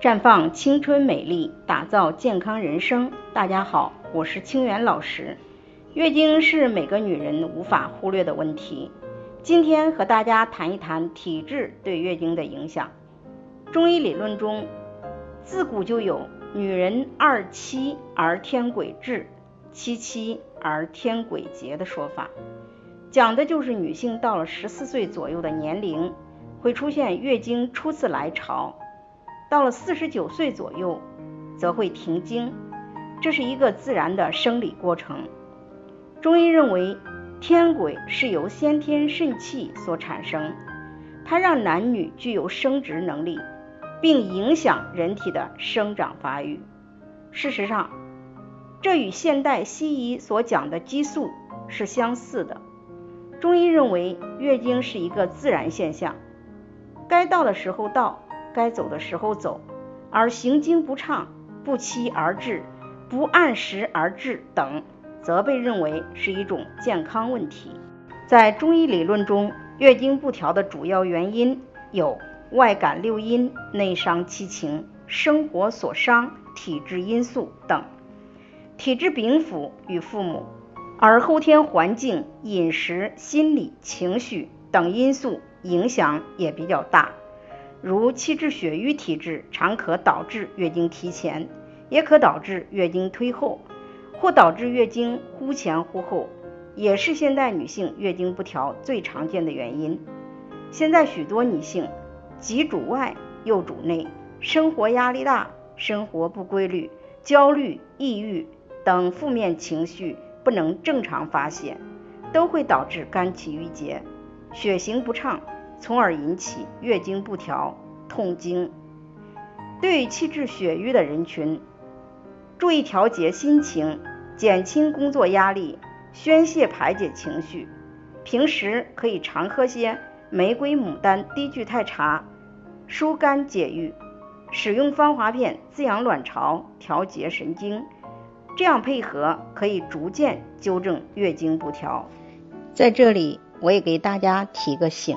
绽放青春美丽，打造健康人生。大家好，我是清源老师。月经是每个女人无法忽略的问题。今天和大家谈一谈体质对月经的影响。中医理论中，自古就有“女人二七而天癸至，七七而天癸竭”的说法，讲的就是女性到了十四岁左右的年龄，会出现月经初次来潮。到了四十九岁左右，则会停经，这是一个自然的生理过程。中医认为，天癸是由先天肾气所产生，它让男女具有生殖能力，并影响人体的生长发育。事实上，这与现代西医所讲的激素是相似的。中医认为，月经是一个自然现象，该到的时候到。该走的时候走，而行经不畅、不期而至、不按时而至等，则被认为是一种健康问题。在中医理论中，月经不调的主要原因有外感六阴、内伤七情、生活所伤、体质因素等。体质禀赋与父母，而后天环境、饮食、心理、情绪等因素影响也比较大。如气滞血瘀体质，常可导致月经提前，也可导致月经推后，或导致月经忽前忽后，也是现代女性月经不调最常见的原因。现在许多女性既主外又主内，生活压力大，生活不规律，焦虑、抑郁等负面情绪不能正常发泄，都会导致肝气郁结，血行不畅。从而引起月经不调、痛经。对于气滞血瘀的人群，注意调节心情，减轻工作压力，宣泄排解情绪。平时可以常喝些玫瑰牡丹低聚肽茶，疏肝解郁。使用芳华片滋养卵巢，调节神经。这样配合可以逐渐纠正月经不调。在这里，我也给大家提个醒。